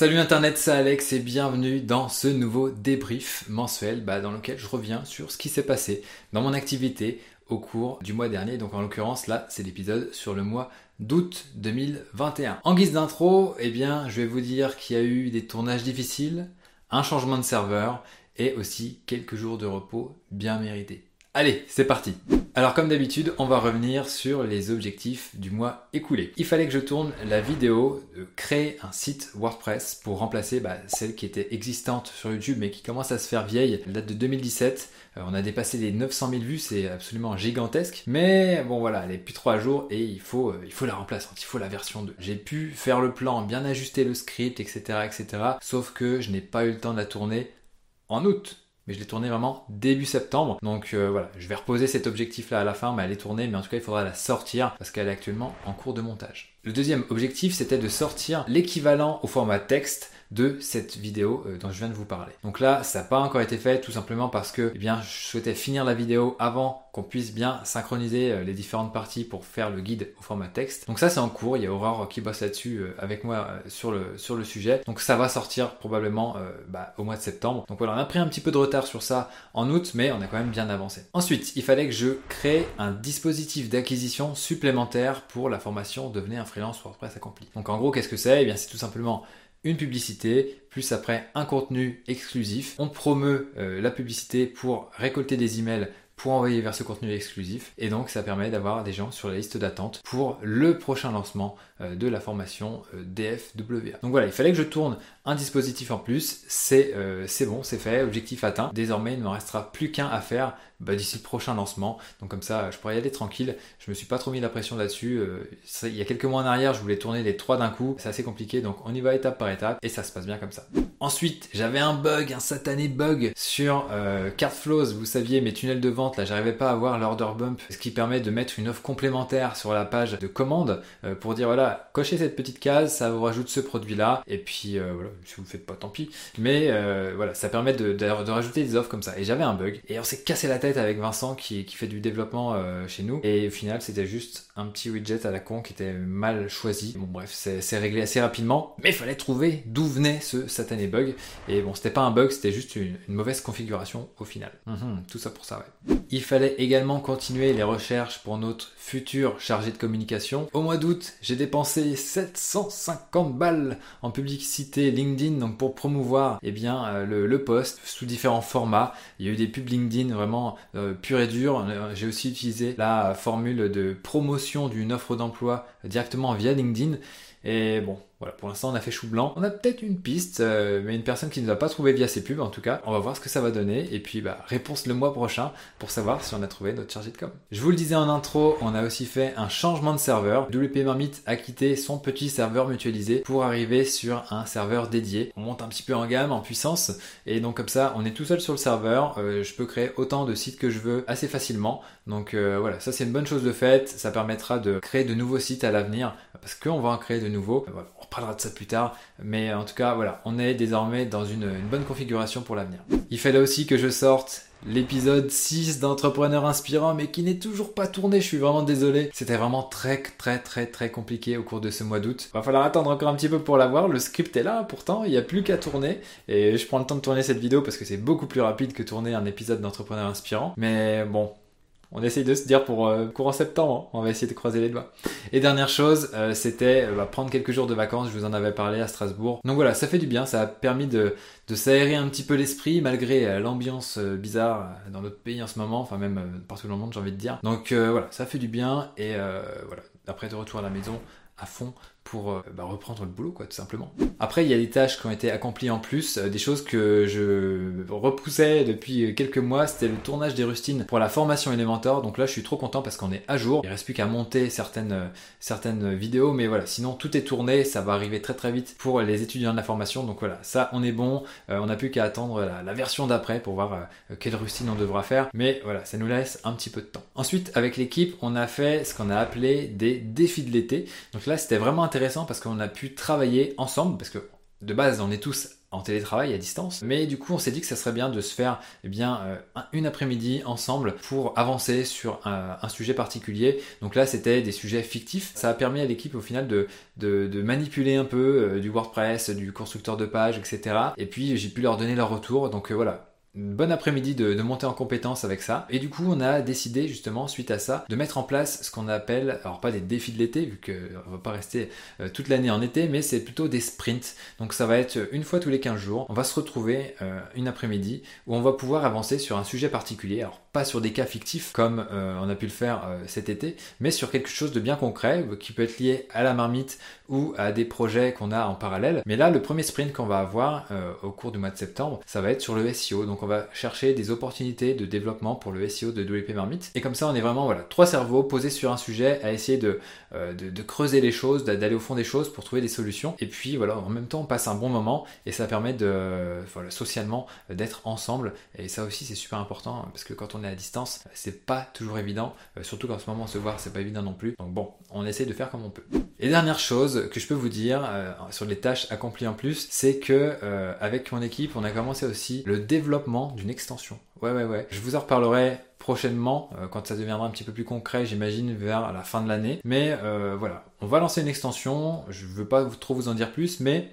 Salut Internet, c'est Alex et bienvenue dans ce nouveau débrief mensuel bah, dans lequel je reviens sur ce qui s'est passé dans mon activité au cours du mois dernier. Donc en l'occurrence là, c'est l'épisode sur le mois d'août 2021. En guise d'intro, eh bien, je vais vous dire qu'il y a eu des tournages difficiles, un changement de serveur et aussi quelques jours de repos bien mérités. Allez, c'est parti Alors comme d'habitude, on va revenir sur les objectifs du mois écoulé. Il fallait que je tourne la vidéo de créer un site WordPress pour remplacer bah, celle qui était existante sur YouTube mais qui commence à se faire vieille. Elle date de 2017. Euh, on a dépassé les 900 000 vues, c'est absolument gigantesque. Mais bon voilà, elle est plus 3 jours et il faut, euh, il faut la remplaçante, il faut la version 2. J'ai pu faire le plan, bien ajuster le script, etc. etc. Sauf que je n'ai pas eu le temps de la tourner en août mais je l'ai tournée vraiment début septembre. Donc euh, voilà, je vais reposer cet objectif-là à la fin, mais elle est tournée, mais en tout cas il faudra la sortir parce qu'elle est actuellement en cours de montage. Le deuxième objectif, c'était de sortir l'équivalent au format texte de cette vidéo euh, dont je viens de vous parler. Donc là, ça n'a pas encore été fait tout simplement parce que eh bien, je souhaitais finir la vidéo avant qu'on puisse bien synchroniser euh, les différentes parties pour faire le guide au format texte. Donc ça c'est en cours, il y a Aurore qui bosse là-dessus euh, avec moi sur le, sujet. Donc ça va sortir probablement bah, au mois de septembre. Donc voilà, on a pris un petit peu de retard sur ça en août, mais on a quand même bien avancé. Ensuite, il fallait que je crée un dispositif d'acquisition supplémentaire pour la formation Devenir un freelance WordPress accompli. Donc en gros, qu'est-ce que c'est? Eh bien c'est tout simplement une publicité, plus après un contenu exclusif. On promeut euh, la publicité pour récolter des emails pour envoyer vers ce contenu exclusif et donc ça permet d'avoir des gens sur la liste d'attente pour le prochain lancement de la formation euh, DFWA. Donc voilà, il fallait que je tourne un dispositif en plus, c'est bon, c'est fait, objectif atteint. Désormais, il ne me restera plus qu'un à faire bah, d'ici le prochain lancement. Donc comme ça, je pourrais y aller tranquille. Je me suis pas trop mis la pression là-dessus. Euh, il y a quelques mois en arrière, je voulais tourner les trois d'un coup. C'est assez compliqué, donc on y va étape par étape et ça se passe bien comme ça. Ensuite, j'avais un bug, un satané bug sur euh, Cardflows. Vous saviez, mes tunnels de vente, là, j'arrivais pas à avoir l'order bump, ce qui permet de mettre une offre complémentaire sur la page de commande euh, pour dire voilà, cochez cette petite case, ça vous rajoute ce produit-là. Et puis voilà, si vous le faites pas, tant pis. Mais voilà, ça permet de, rajouter des offres comme ça. Et j'avais un bug et on s'est cassé la tête avec Vincent qui, fait du développement euh, chez nous. Et au final, c'était juste un petit widget à la con qui était mal choisi. Bon, bref, c'est réglé assez rapidement. Mais il fallait trouver d'où venait ce satané bug. Et bon, c'était pas un bug, c'était juste une, mauvaise configuration au final. Mhm, tout ça pour ça, ouais. Il fallait également continuer les recherches pour notre futur chargé de communication. Au mois d'août, j'ai dépensé 750 balles en publicité LinkedIn donc pour promouvoir eh bien, euh, le, le post sous différents formats. Il y a eu des pubs LinkedIn vraiment euh, pur et dur. Euh, j'ai aussi utilisé la formule de promotion d'une offre d'emploi directement via LinkedIn. Et bon, voilà, pour l'instant on a fait chou blanc. On a peut-être une piste, euh, mais une personne qui ne nous a pas trouvé via ses pubs en tout cas. On va voir ce que ça va donner. Et puis bah, réponse le mois prochain pour savoir si on a trouvé notre chargé de com. Je vous le disais en intro, on a aussi fait un changement de serveur. WP Marmite a quitté son petit serveur mutualisé pour arriver sur un serveur dédié. On monte un petit peu en gamme, en puissance. Et donc comme ça, on est tout seul sur le serveur. Euh, je peux créer autant de sites que je veux assez facilement. Donc euh, voilà, ça c'est une bonne chose de fait. Ça permettra de créer de nouveaux sites à l'avenir parce qu'on va en créer de nouveaux. Voilà, parlera de ça plus tard. Mais en tout cas, voilà, on est désormais dans une, bonne configuration pour l'avenir. Il fallait aussi que je sorte l'épisode 6 d'Entrepreneur Inspirant, mais qui n'est toujours pas tourné, je suis vraiment désolé. C'était vraiment très très très très compliqué au cours de ce mois d'août. Va falloir attendre encore un petit peu pour l'avoir, le script est là pourtant, il n'y a plus qu'à tourner, et je prends le temps de tourner cette vidéo parce que c'est beaucoup plus rapide que tourner un épisode d'Entrepreneur Inspirant. Mais bon, on essaye de se dire pour euh, courant septembre, on va essayer de croiser les doigts. Et dernière chose, euh, c'était euh, bah, prendre quelques jours de vacances, je vous en avais parlé à Strasbourg. Donc voilà, ça fait du bien, ça a permis de, de s'aérer un petit peu l'esprit malgré l'ambiance bizarre dans notre pays en ce moment, enfin même partout dans le monde j'ai envie de dire. Donc voilà, ça fait du bien et voilà, après de retour à la maison à fond pour euh, bah, reprendre le boulot, quoi, tout simplement. Après, il y a des tâches qui ont été accomplies en plus, euh, des choses que je repoussais depuis quelques mois. C'était le tournage des rustines pour la formation Elementor. Donc là, je suis trop content parce qu'on est à jour. Il reste plus qu'à monter certaines, euh, certaines vidéos, mais voilà, sinon tout est tourné. Ça va arriver très très vite pour les étudiants de la formation. Donc voilà, ça, on est bon. on n'a plus qu'à attendre la, version d'après pour voir quelle rustine on devra faire. Mais voilà, ça nous laisse un petit peu de temps. Ensuite, avec l'équipe, on a fait ce qu'on a appelé des défis de l'été. Donc là, c'était vraiment intéressant parce qu'on a pu travailler ensemble, parce que de base, on est tous en télétravail à distance. Mais du coup, on s'est dit que ça serait bien de se faire eh bien, euh, une après-midi ensemble pour avancer sur un, sujet particulier. Donc là, c'était des sujets fictifs. Ça a permis à l'équipe au final de, manipuler un peu euh, du WordPress, du constructeur de pages, etc. Et puis, j'ai pu leur donner leur retour. Donc euh, voilà, bonne après-midi de, monter en compétence avec ça. Et du coup, on a décidé justement, suite à ça, de mettre en place ce qu'on appelle, alors pas des défis de l'été, vu qu'on va pas rester euh, toute l'année en été, mais c'est plutôt des sprints. Donc ça va être une fois tous les 15 jours, on va se retrouver euh, une après-midi où on va pouvoir avancer sur un sujet particulier. Alors pas sur des cas fictifs comme euh, on a pu le faire cet été, mais sur quelque chose de bien concret qui peut être lié à la marmite ou à des projets qu'on a en parallèle. Mais là, le premier sprint qu'on va avoir au cours du mois de septembre, ça va être sur le SEO. Donc on va chercher des opportunités de développement pour le SEO de WP Marmite. Et comme ça, on est vraiment voilà, trois cerveaux posés sur un sujet à essayer de, euh, de, creuser les choses, d'aller au fond des choses pour trouver des solutions. Et puis voilà, en même temps, on passe un bon moment et ça permet de, socialement d'être ensemble. Et ça aussi, c'est super important parce que quand on est à distance, c'est pas toujours évident. Euh, surtout qu'en ce moment, se voir, c'est pas évident non plus. Donc bon, on essaie de faire comme on peut. Et dernière chose que je peux vous dire euh, sur les tâches accomplies en plus, c'est que avec mon équipe, on a commencé aussi le développement d'une extension. Ouais, ouais, ouais. Je vous en reparlerai prochainement, euh, quand ça deviendra un petit peu plus concret, j'imagine, vers la fin de l'année. Mais euh, voilà, on va lancer une extension. Je veux pas trop vous en dire plus, mais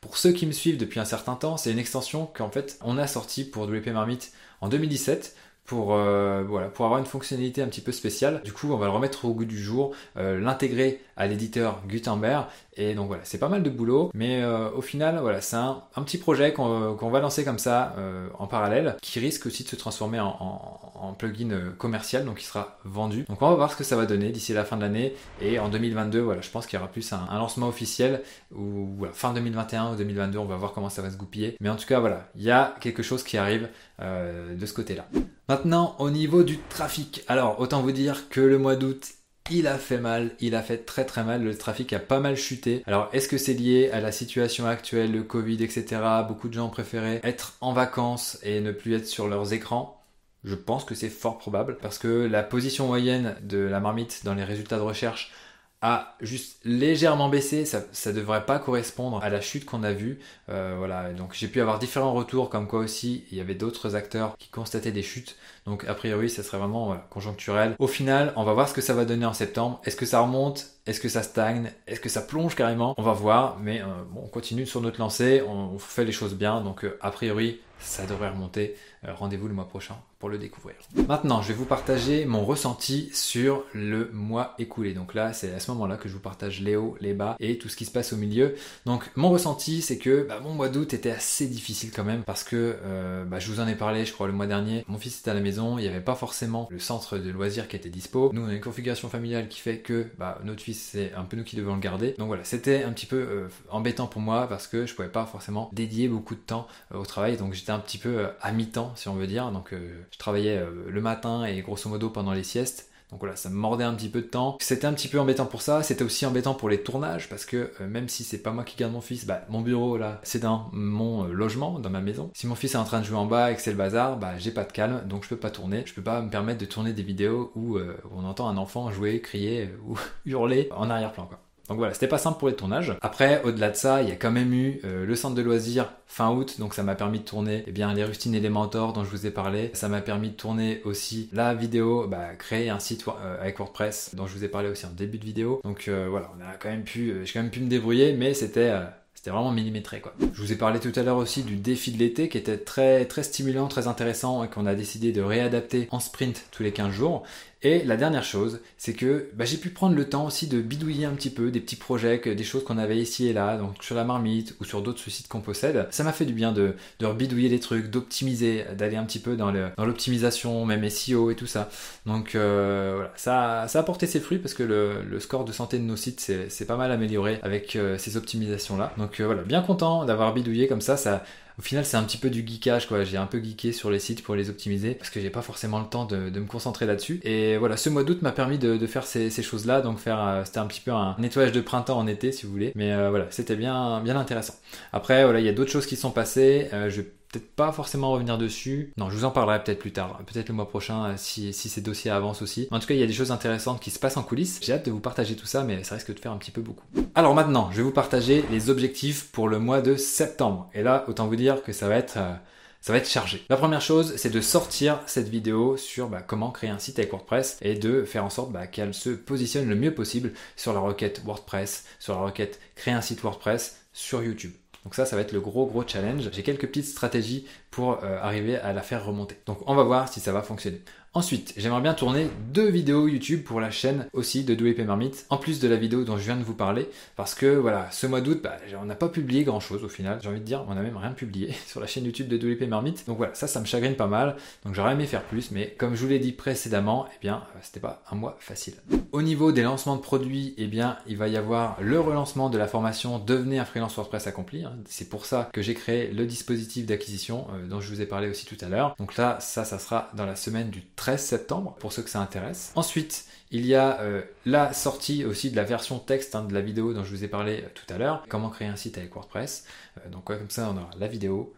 pour ceux qui me suivent depuis un certain temps, c'est une extension qu'en fait, on a sortie pour WP Marmite en 2017 pour, euh, voilà, pour avoir une fonctionnalité un petit peu spéciale. Du coup, on va le remettre au goût du jour, l'intégrer à l'éditeur Gutenberg et donc voilà, c'est pas mal de boulot, mais euh, au final, voilà, c'est un, petit projet qu'on va lancer comme ça euh, en parallèle, qui risque aussi de se transformer en, plugin euh, commercial, donc il sera vendu. Donc on va voir ce que ça va donner d'ici la fin de l'année, et en 2022, voilà, je pense qu'il y aura plus un, lancement officiel, ou fin 2021 ou 2022, on va voir comment ça va se goupiller. Mais en tout cas, voilà, il y a quelque chose qui arrive de ce côté-là. Maintenant, au niveau du trafic, alors autant vous dire que le mois d'août il a fait mal, il a fait très très mal, le trafic a pas mal chuté. Alors est-ce que c'est lié à la situation actuelle, le Covid, etc. Beaucoup de gens préféré être en vacances et ne plus être sur leurs écrans. Je pense que c'est fort probable parce que la position moyenne de la marmite dans les résultats de recherche a juste légèrement baissé, ça, ne devrait pas correspondre à la chute qu'on a vue. Euh, voilà, donc j'ai pu avoir différents retours, comme quoi aussi il y avait d'autres acteurs qui constataient des chutes. Donc a priori, ça serait vraiment conjoncturel. Au final, on va voir ce que ça va donner en septembre. Est-ce que ça remonte? Est-ce que ça stagne? Est-ce que ça plonge carrément? On va voir, mais euh, on continue sur notre lancée, on, fait les choses bien, donc euh, a priori, ça devrait remonter. Rendez-vous le mois prochain pour le découvrir. Maintenant, je vais vous partager mon ressenti sur le mois écoulé. Donc là, c'est à ce moment-là que je vous partage les hauts, les bas et tout ce qui se passe au milieu. Donc mon ressenti, c'est que bah, mon mois d'août était assez difficile quand même parce que euh, bah, je vous en ai parlé, je crois, le mois dernier. Mon fils était à la maison, il n'y avait pas forcément le centre de loisirs qui était dispo. Nous, on a une configuration familiale qui fait que bah, notre fils, c'est un peu nous qui devons le garder. Donc voilà, c'était un petit peu euh, embêtant pour moi parce que je pouvais pas forcément dédier beaucoup de temps euh, au travail. Donc j'étais un petit peu à mi-temps, si on veut dire. Donc je travaillais euh, le matin et grosso modo pendant les siestes. Donc voilà, ça me mordait un petit peu de temps. C'était un petit peu embêtant pour ça. C'était aussi embêtant pour les tournages parce que euh, même si c'est pas moi qui garde mon fils, bah, mon bureau là, c'est dans mon euh, logement, dans ma maison. Si mon fils est en train de jouer en bas et que c'est le bazar, bah, j'ai pas de calme, donc je peux pas tourner. Je peux pas me permettre de tourner des vidéos où, où on entend un enfant jouer, crier ou hurler en arrière-plan quoi. Donc voilà, c'était pas simple pour les tournages. Après, au-delà de ça, il y a quand même eu euh, le centre de loisirs fin août, donc ça m'a permis de tourner eh bien, les rustines et les mentors dont je vous ai parlé. Ça m'a permis de tourner aussi la vidéo, bah, créer un site euh, avec WordPress dont je vous ai parlé aussi en début de vidéo. Donc euh, voilà, on a quand même pu, j'ai quand même pu me débrouiller, mais c'était c'était vraiment millimétré quoi. Je vous ai parlé tout à l'heure aussi du défi de l'été qui était très très stimulant, très intéressant et qu'on a décidé de réadapter en sprint tous les 15 jours. Et la dernière chose, c'est que bah, j'ai pu prendre le temps aussi de bidouiller un petit peu des petits projets, des choses qu'on avait ici et là, donc sur la marmite ou sur d'autres sites qu'on possède. Ça m'a fait du bien de, de rebidouiller des trucs, d'optimiser, d'aller un petit peu dans l'optimisation, même SEO et tout ça. Donc euh, voilà, ça, a porté ses fruits parce que le, score de santé de nos sites s'est pas mal amélioré avec euh, ces optimisations-là. Donc euh, voilà, bien content d'avoir bidouillé comme ça, ça Au final, c'est un petit peu du geekage, quoi. J'ai un peu geeké sur les sites pour les optimiser parce que j'ai pas forcément le temps de, me concentrer là-dessus. Et voilà, ce mois d'août m'a permis de, faire ces, choses-là, donc faire, euh, c'était un petit peu un nettoyage de printemps en été, si vous voulez. Mais euh, voilà, c'était bien, bien intéressant. Après, voilà, il y a d'autres choses qui sont passées. Euh, peut-être pas forcément revenir dessus. Non, je vous en parlerai peut-être plus tard, peut-être le mois prochain euh, si, si ces dossiers avancent aussi. En tout cas, il y a des choses intéressantes qui se passent en coulisses. J'ai hâte de vous partager tout ça, mais ça risque de faire un petit peu beaucoup. Alors maintenant, je vais vous partager les objectifs pour le mois de septembre. Et là, autant vous dire que ça va être... Euh, ça va être chargé. La première chose, c'est de sortir cette vidéo sur bah, comment créer un site avec WordPress et de faire en sorte bah, qu'elle se positionne le mieux possible sur la requête WordPress, sur la requête créer un site WordPress sur YouTube. Donc ça, ça va être le gros gros challenge. J'ai quelques petites stratégies pour euh, arriver à la faire remonter. Donc on va voir si ça va fonctionner. Ensuite, j'aimerais bien tourner deux vidéos YouTube pour la chaîne aussi de WP Marmite, en plus de la vidéo dont je viens de vous parler, parce que voilà, ce mois d'août, bah, on n'a pas publié grand chose au final, j'ai envie de dire, on n'a même rien publié sur la chaîne YouTube de WP Marmite, donc voilà, ça, ça me chagrine pas mal, donc j'aurais aimé faire plus, mais comme je vous l'ai dit précédemment, eh bien, euh, c'était pas un mois facile. Au niveau des lancements de produits, eh bien, il va y avoir le relancement de la formation Devenez un freelance WordPress accompli, hein. c'est pour ça que j'ai créé le dispositif d'acquisition euh, dont je vous ai parlé aussi tout à l'heure, donc là, ça, ça sera dans la semaine du 13 septembre, pour ceux que ça intéresse. Ensuite, il y a euh, la sortie aussi de la version texte hein, de la vidéo dont je vous ai parlé euh, tout à l'heure, comment créer un site avec WordPress. Euh, donc comme ça, on aura la vidéo,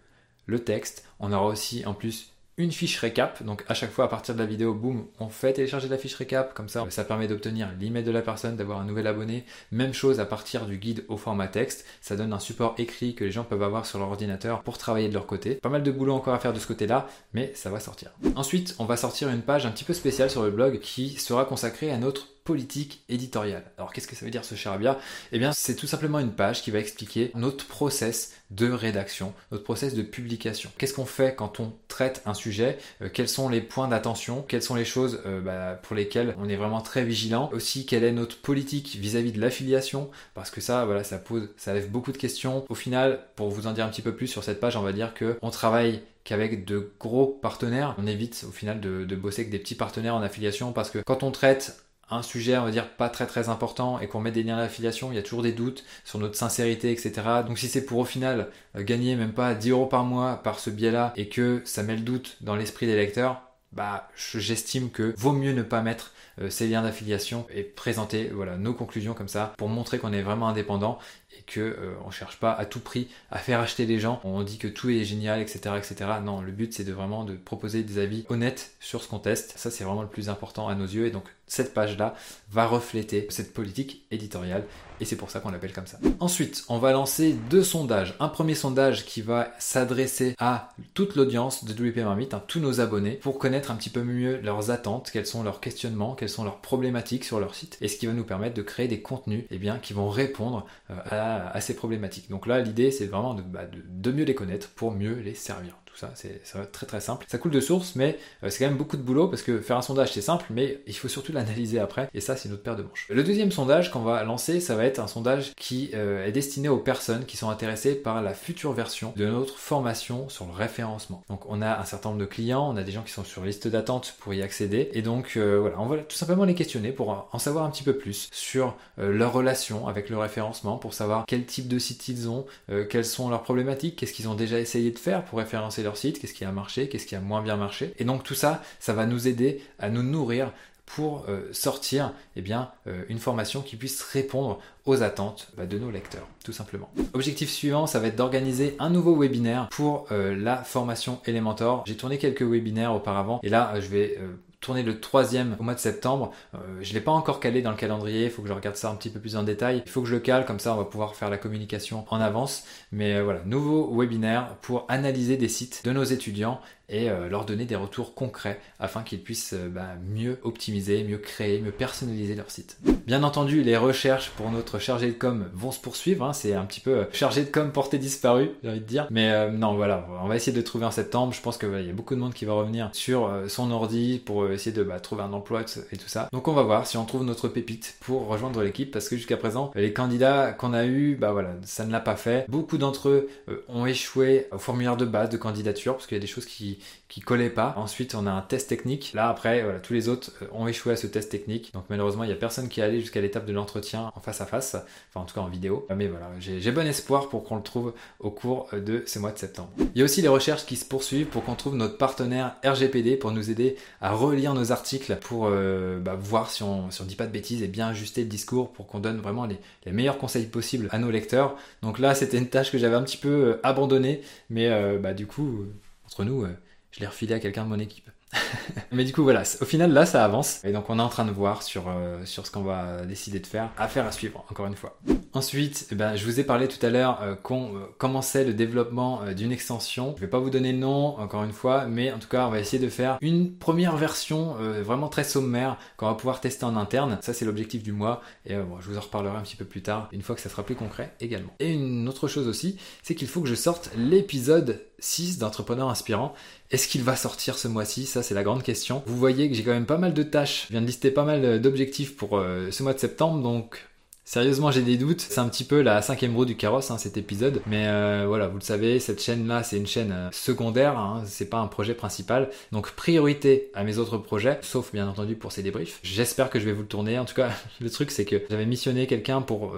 le texte, on aura aussi en plus une fiche récap. Donc à chaque fois à partir de la vidéo, boum, on fait télécharger la fiche récap. Comme ça, ça permet d'obtenir l'email de la personne, d'avoir un nouvel abonné. Même chose à partir du guide au format texte. Ça donne un support écrit que les gens peuvent avoir sur leur ordinateur pour travailler de leur côté. Pas mal de boulot encore à faire de ce côté-là, mais ça va sortir. Ensuite, on va sortir une page un petit peu spéciale sur le blog qui sera consacrée à notre politique éditoriale. Alors qu'est-ce que ça veut dire ce charabia Eh bien c'est tout simplement une page qui va expliquer notre process de rédaction, notre process de publication. Qu'est-ce qu'on fait quand on traite un sujet? Euh, Quels sont les points d'attention? Quelles sont les choses euh, bah, pour lesquelles on est vraiment très vigilant? Aussi quelle est notre politique vis-à-vis de l'affiliation? Parce que ça, voilà, ça pose, ça lève beaucoup de questions. Au final, pour vous en dire un petit peu plus sur cette page, on va dire que on travaille qu'avec de gros partenaires. On évite au final de, de bosser avec des petits partenaires en affiliation parce que quand on traite un sujet, on va dire, pas très très important et qu'on met des liens d'affiliation, il y a toujours des doutes sur notre sincérité, etc. Donc si c'est pour au final euh, gagner même pas 10 euros par mois par ce biais-là et que ça met le doute dans l'esprit des lecteurs, bah j'estime que vaut mieux ne pas mettre euh, ces liens d'affiliation et présenter voilà nos conclusions comme ça pour montrer qu'on est vraiment indépendant et que euh, on cherche pas à tout prix à faire acheter les gens. On dit que tout est génial, etc., etc. Non, le but c'est de vraiment de proposer des avis honnêtes sur ce qu'on teste. Ça c'est vraiment le plus important à nos yeux et donc cette page-là va refléter cette politique éditoriale et c'est pour ça qu'on l'appelle comme ça. Ensuite, on va lancer deux sondages. Un premier sondage qui va s'adresser à toute l'audience de WP Marmite, hein, tous nos abonnés, pour connaître un petit peu mieux leurs attentes, quels sont leurs questionnements, quelles sont leurs problématiques sur leur site, et ce qui va nous permettre de créer des contenus eh bien, qui vont répondre euh, à, ces problématiques. Donc là, l'idée, c'est vraiment bah, de mieux les connaître pour mieux les servir tout ça, c'est très très simple. Ça coule de source, mais euh, c'est quand même beaucoup de boulot parce que faire un sondage c'est simple, mais il faut surtout l'analyser après, et ça c'est une autre paire de manches. Le deuxième sondage qu'on va lancer, ça va être un sondage qui euh, est destiné aux personnes qui sont intéressées par la future version de notre formation sur le référencement. Donc on a un certain nombre de clients, on a des gens qui sont sur liste d'attente pour y accéder, et donc euh, voilà, on va tout simplement les questionner pour en savoir un petit peu plus sur leur relation avec le référencement, pour savoir quel type de site ils ont, quelles sont leurs problématiques, qu'est-ce qu'ils ont déjà essayé de faire pour référencer leur site, qu'est-ce qui a marché, qu'est-ce qui a moins bien marché. Et donc tout ça, ça va nous aider à nous nourrir pour euh, sortir eh bien, euh, une formation qui puisse répondre aux attentes bah, de nos lecteurs, tout simplement. Objectif suivant, ça va être d'organiser un nouveau webinaire pour euh, la formation Elementor. J'ai tourné quelques webinaires auparavant et là, je vais tourner le troisième au mois de septembre. je ne l'ai pas encore calé dans le calendrier, il faut que je regarde ça un petit peu plus en détail. Il faut que je le cale, comme ça on va pouvoir faire la communication en avance. Mais voilà, nouveau webinaire pour analyser des sites de nos étudiants et euh, leur donner des retours concrets afin qu'ils puissent euh, bah, mieux optimiser, mieux créer, mieux personnaliser leur site. Bien entendu, les recherches pour notre chargé de com vont se poursuivre. Hein. c'est un petit peu euh, chargé de com porté disparu, j'ai envie de dire. Mais non, voilà, on va essayer de trouver en septembre. Je pense qu'il y a beaucoup de monde qui va revenir sur son ordi pour essayer de bah, trouver un emploi et tout ça. Donc on va voir si on trouve notre pépite pour rejoindre l'équipe parce que jusqu'à présent, les candidats qu'on a eu, bah voilà, ça ne l'a pas fait. Beaucoup d'entre eux ont échoué au formulaire de base de candidature parce qu'il y a des choses qui qui collait pas. Ensuite, on a un test technique. Là, après, voilà, tous les autres euh, ont échoué à ce test technique. Donc malheureusement, il n'y a personne qui est allé jusqu'à l'étape de l'entretien en face à face, enfin en tout cas en vidéo. Mais voilà, j'ai bon espoir pour qu'on le trouve au cours de ce mois de septembre. Il y a aussi les recherches qui se poursuivent pour qu'on trouve notre partenaire RGPD pour nous aider à relire nos articles, pour euh, bah, voir si on ne dit pas de bêtises et bien ajuster le discours pour qu'on donne vraiment les, meilleurs conseils possibles à nos lecteurs. Donc là, c'était une tâche que j'avais un petit peu euh, abandonnée, mais euh, bah, du coup, entre nous, je l'ai refilé à quelqu'un de mon équipe. Mais du coup, voilà, au final, là, ça avance. Et donc, on est en train de voir sur, euh, sur ce qu'on va décider de faire. Affaire à suivre, encore une fois. Ensuite, eh ben, je vous ai parlé tout à l'heure euh, qu'on euh, commençait le développement d'une extension. Je vais pas vous donner le nom, encore une fois, mais en tout cas, on va essayer de faire une première version vraiment très sommaire qu'on va pouvoir tester en interne. Ça, c'est l'objectif du mois. Et bon, je vous en reparlerai un petit peu plus tard, une fois que ça sera plus concret également. Et une autre chose aussi, c'est qu'il faut que je sorte l'épisode 6 d'entrepreneurs inspirants. Est-ce qu'il va sortir ce mois-ci? Ça, c'est la grande question. Vous voyez que j'ai quand même pas mal de tâches. Je viens de lister pas mal d'objectifs pour euh, ce mois de septembre, donc Sérieusement, j'ai des doutes. C'est un petit peu la cinquième roue du carrosse, hein, cet épisode. Mais euh, voilà, vous le savez, cette chaîne-là, c'est une chaîne euh, secondaire. Hein, c'est pas un projet principal. Donc priorité à mes autres projets, sauf bien entendu pour ces débriefs. J'espère que je vais vous le tourner. En tout cas, le truc, c'est que j'avais missionné quelqu'un pour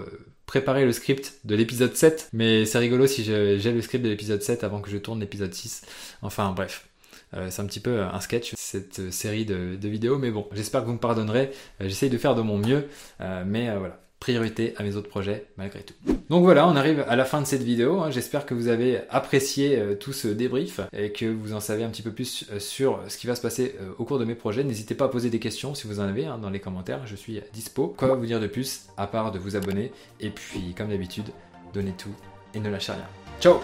préparer le script de l'épisode 7, mais c'est rigolo si j'ai le script de l'épisode 7 avant que je tourne l'épisode 6. Enfin bref. Euh, c'est un petit peu un sketch, cette série de, vidéos, mais bon, j'espère que vous me pardonnerez. Euh, j'essaye de faire de mon mieux, euh, mais voilà priorité à mes autres projets malgré tout. Donc voilà, on arrive à la fin de cette vidéo. Hein. J'espère que vous avez apprécié euh, tout ce débrief et que vous en savez un petit peu plus euh, sur ce qui va se passer euh, au cours de mes projets. N'hésitez pas à poser des questions si vous en avez hein, dans les commentaires. Je suis dispo. Quoi vous dire de plus à part de vous abonner et puis comme d'habitude, donnez tout et ne lâchez rien. Ciao